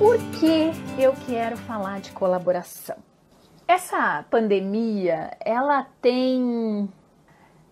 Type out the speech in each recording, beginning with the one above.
Por que eu quero falar de colaboração? Essa pandemia, ela tem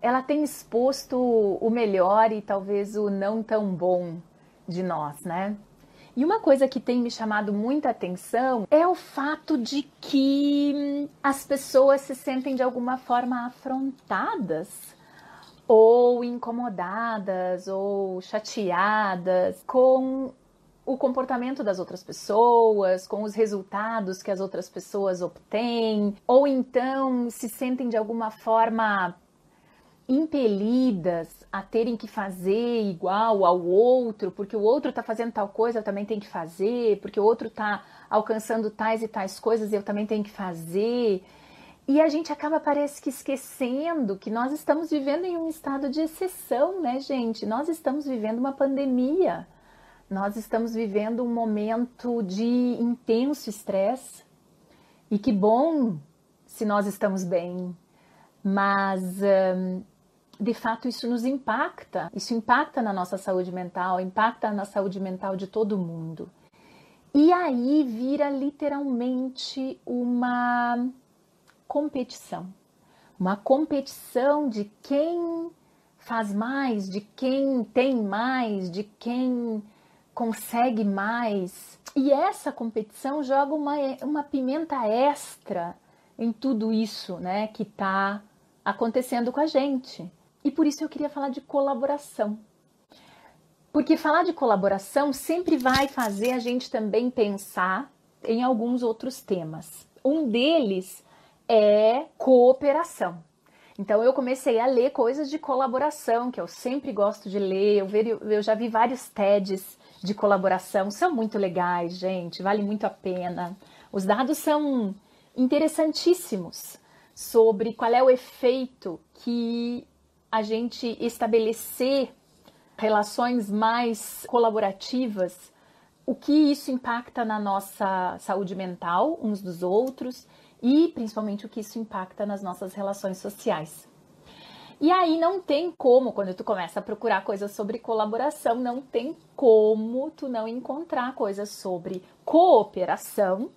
ela tem exposto o melhor e talvez o não tão bom de nós, né? E uma coisa que tem me chamado muita atenção é o fato de que as pessoas se sentem de alguma forma afrontadas ou incomodadas ou chateadas com o comportamento das outras pessoas, com os resultados que as outras pessoas obtêm, ou então se sentem de alguma forma impelidas a terem que fazer igual ao outro, porque o outro está fazendo tal coisa, eu também tenho que fazer, porque o outro está alcançando tais e tais coisas, eu também tenho que fazer. E a gente acaba, parece que, esquecendo que nós estamos vivendo em um estado de exceção, né, gente? Nós estamos vivendo uma pandemia. Nós estamos vivendo um momento de intenso estresse. E que bom se nós estamos bem. Mas, de fato, isso nos impacta. Isso impacta na nossa saúde mental, impacta na saúde mental de todo mundo. E aí vira literalmente uma competição. Uma competição de quem faz mais, de quem tem mais, de quem consegue mais. E essa competição joga uma, uma pimenta extra em tudo isso né, que está acontecendo com a gente. E por isso eu queria falar de colaboração. Porque falar de colaboração sempre vai fazer a gente também pensar em alguns outros temas. Um deles é cooperação. Então eu comecei a ler coisas de colaboração, que eu sempre gosto de ler. Eu, vi, eu já vi vários TEDs de colaboração, são muito legais, gente, vale muito a pena. Os dados são interessantíssimos sobre qual é o efeito que a gente estabelecer relações mais colaborativas, o que isso impacta na nossa saúde mental uns dos outros e principalmente o que isso impacta nas nossas relações sociais. E aí não tem como, quando tu começa a procurar coisas sobre colaboração, não tem como tu não encontrar coisas sobre cooperação,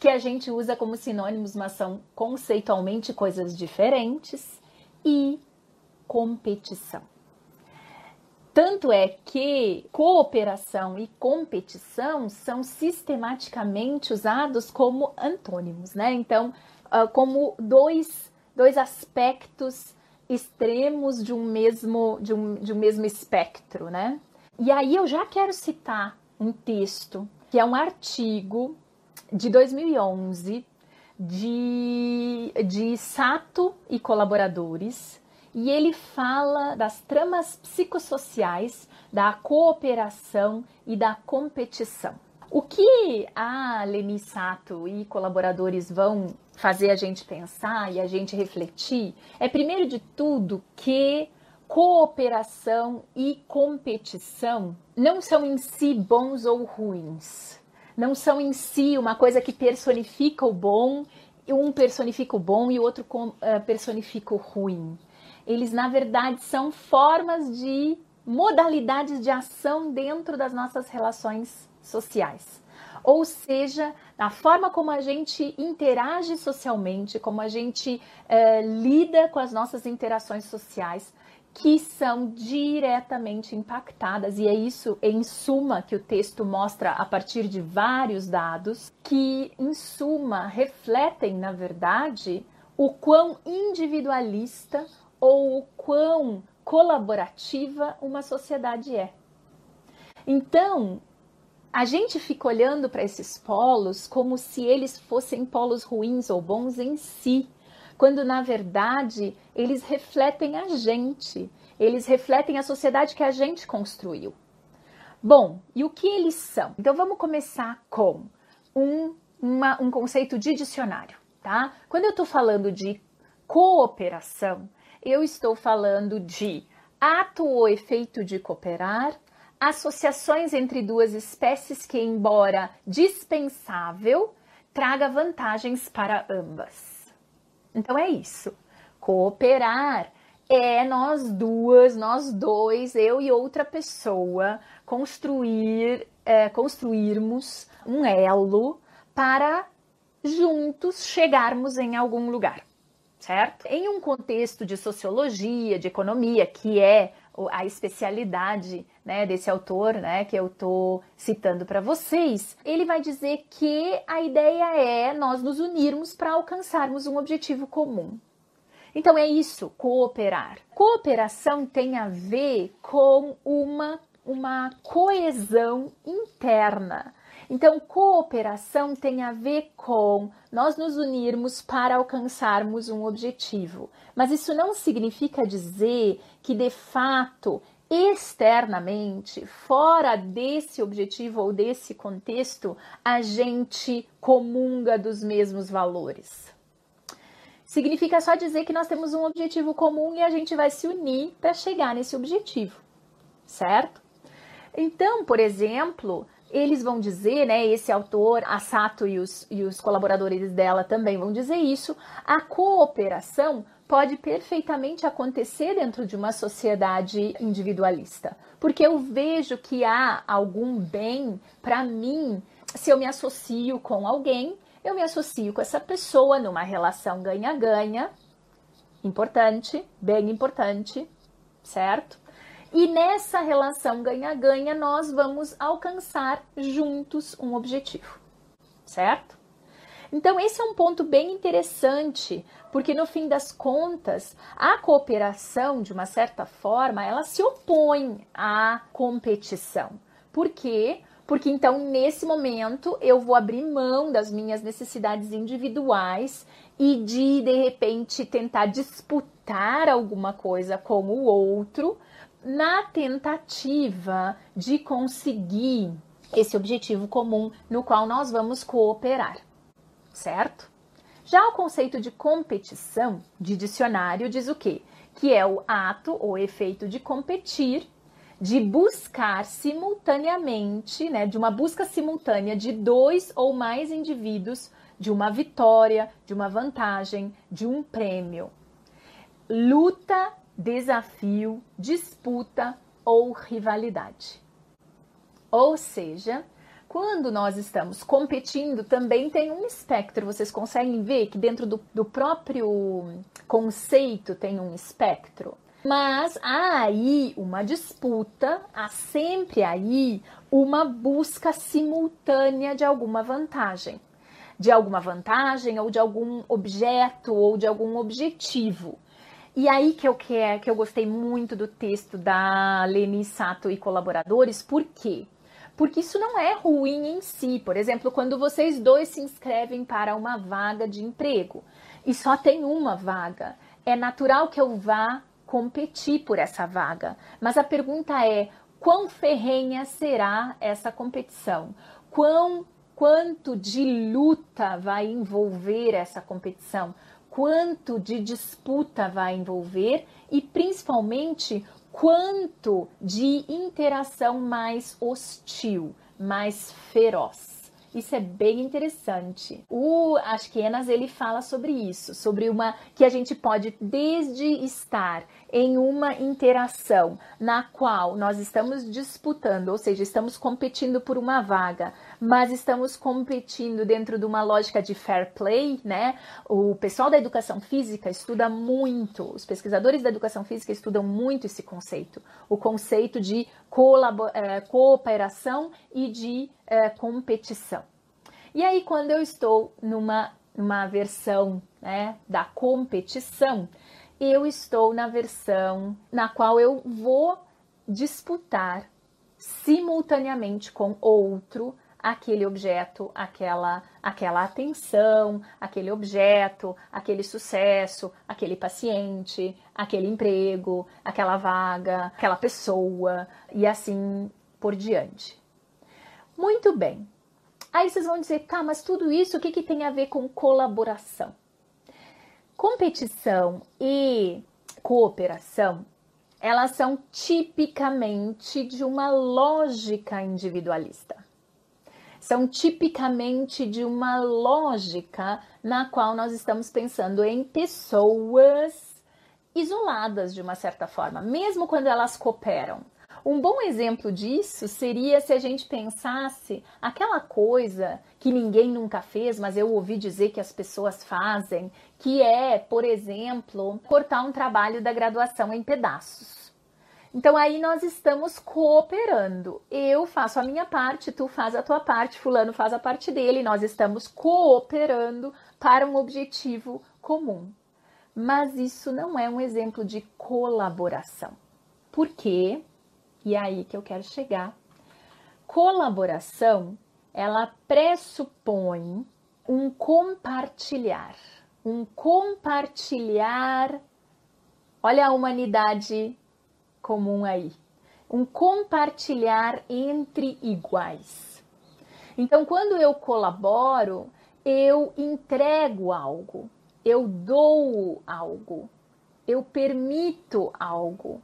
que a gente usa como sinônimos, mas são conceitualmente coisas diferentes, e competição. Tanto é que cooperação e competição são sistematicamente usados como antônimos, né? Então, uh, como dois, dois aspectos extremos de um mesmo de um, de um mesmo espectro, né? E aí eu já quero citar um texto que é um artigo de 2011 de, de Sato e colaboradores, e ele fala das tramas psicossociais, da cooperação e da competição. O que a Leni Sato e colaboradores vão fazer a gente pensar e a gente refletir é, primeiro de tudo, que cooperação e competição não são em si bons ou ruins. Não são em si uma coisa que personifica o bom, um personifica o bom e o outro eh, personifica o ruim eles na verdade são formas de modalidades de ação dentro das nossas relações sociais. Ou seja, na forma como a gente interage socialmente, como a gente é, lida com as nossas interações sociais, que são diretamente impactadas, e é isso, em suma, que o texto mostra a partir de vários dados, que, em suma, refletem, na verdade, o quão individualista ou o quão colaborativa uma sociedade é. Então, a gente fica olhando para esses polos como se eles fossem polos ruins ou bons em si, quando na verdade eles refletem a gente, eles refletem a sociedade que a gente construiu. Bom, e o que eles são? Então vamos começar com um, uma, um conceito de dicionário, tá? Quando eu estou falando de cooperação, eu estou falando de ato ou efeito de cooperar, associações entre duas espécies que, embora dispensável, traga vantagens para ambas. Então é isso. Cooperar é nós duas, nós dois, eu e outra pessoa, construir é, construirmos um elo para juntos chegarmos em algum lugar, certo? Em um contexto de sociologia, de economia, que é a especialidade né, desse autor, né, que eu estou citando para vocês, ele vai dizer que a ideia é nós nos unirmos para alcançarmos um objetivo comum. Então é isso, cooperar. Cooperação tem a ver com uma, uma coesão interna. Então, cooperação tem a ver com nós nos unirmos para alcançarmos um objetivo. Mas isso não significa dizer que, de fato, externamente, fora desse objetivo ou desse contexto, a gente comunga dos mesmos valores. Significa só dizer que nós temos um objetivo comum e a gente vai se unir para chegar nesse objetivo, certo? Então, por exemplo, eles vão dizer, né, esse autor, a Sato e os, e os colaboradores dela também vão dizer isso, a cooperação pode perfeitamente acontecer dentro de uma sociedade individualista, porque eu vejo que há algum bem para mim se eu me associo com alguém, eu me associo com essa pessoa numa relação ganha-ganha, importante, bem importante, certo? E nessa relação ganha-ganha, nós vamos alcançar juntos um objetivo, certo? Então, esse é um ponto bem interessante, porque no fim das contas, a cooperação, de uma certa forma, ela se opõe à competição. Por quê? Porque então, nesse momento, eu vou abrir mão das minhas necessidades individuais e de, de repente, tentar disputar alguma coisa com o outro na tentativa de conseguir esse objetivo comum no qual nós vamos cooperar, certo? Já o conceito de competição de dicionário diz o quê? Que é o ato ou efeito de competir, de buscar simultaneamente, né, de uma busca simultânea de dois ou mais indivíduos de uma vitória, de uma vantagem, de um prêmio. Luta desafio, disputa ou rivalidade. Ou seja, quando nós estamos competindo, também tem um espectro. Vocês conseguem ver que dentro do, do próprio conceito tem um espectro. Mas há aí uma disputa, há sempre aí uma busca simultânea de alguma vantagem. De alguma vantagem, ou de algum objeto, ou de algum objetivo. E aí que eu, que, que eu gostei muito do texto da Leni Sato e colaboradores, por quê? Porque isso não é ruim em si. Por exemplo, quando vocês dois se inscrevem para uma vaga de emprego e só tem uma vaga, é natural que eu vá competir por essa vaga. Mas a pergunta é: quão ferrenha será essa competição? Quão, quanto de luta vai envolver essa competição? Quanto de disputa vai envolver e principalmente quanto de interação mais hostil, mais feroz. Isso é bem interessante. O Ashkenaz ele fala sobre isso, sobre uma que a gente pode desde estar em uma interação na qual nós estamos disputando, ou seja, estamos competindo por uma vaga, mas estamos competindo dentro de uma lógica de fair play, né? O pessoal da educação física estuda muito, os pesquisadores da educação física estudam muito esse conceito, o conceito de eh, cooperação e de é, competição. E aí, quando eu estou numa, numa versão né, da competição, eu estou na versão na qual eu vou disputar simultaneamente com outro aquele objeto, aquela, aquela atenção, aquele objeto, aquele sucesso, aquele paciente, aquele emprego, aquela vaga, aquela pessoa e assim por diante. Muito bem. Aí vocês vão dizer, tá, mas tudo isso o que, que tem a ver com colaboração? Competição e cooperação, elas são tipicamente de uma lógica individualista. São tipicamente de uma lógica na qual nós estamos pensando em pessoas isoladas de uma certa forma, mesmo quando elas cooperam Um bom exemplo disso seria se a gente pensasse aquela coisa que ninguém nunca fez, mas eu ouvi dizer que as pessoas fazem, que é, por exemplo, cortar um trabalho da graduação em pedaços. Então aí nós estamos cooperando. Eu faço a minha parte, tu faz a tua parte, fulano faz a parte dele, nós estamos cooperando para um objetivo comum. Mas isso não é um exemplo de colaboração. Por quê? E é aí que eu quero chegar. Colaboração, ela pressupõe um compartilhar, um compartilhar. Olha a humanidade comum aí. Um compartilhar entre iguais. Então, quando eu colaboro, eu entrego algo, eu dou algo, eu permito algo.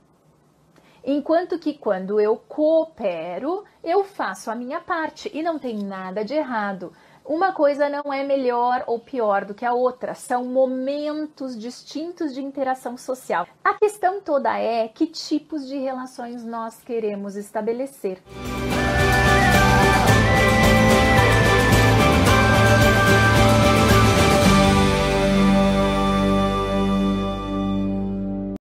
Enquanto que quando eu coopero, eu faço a minha parte e não tem nada de errado. Uma coisa não é melhor ou pior do que a outra, são momentos distintos de interação social. A questão toda é que tipos de relações nós queremos estabelecer.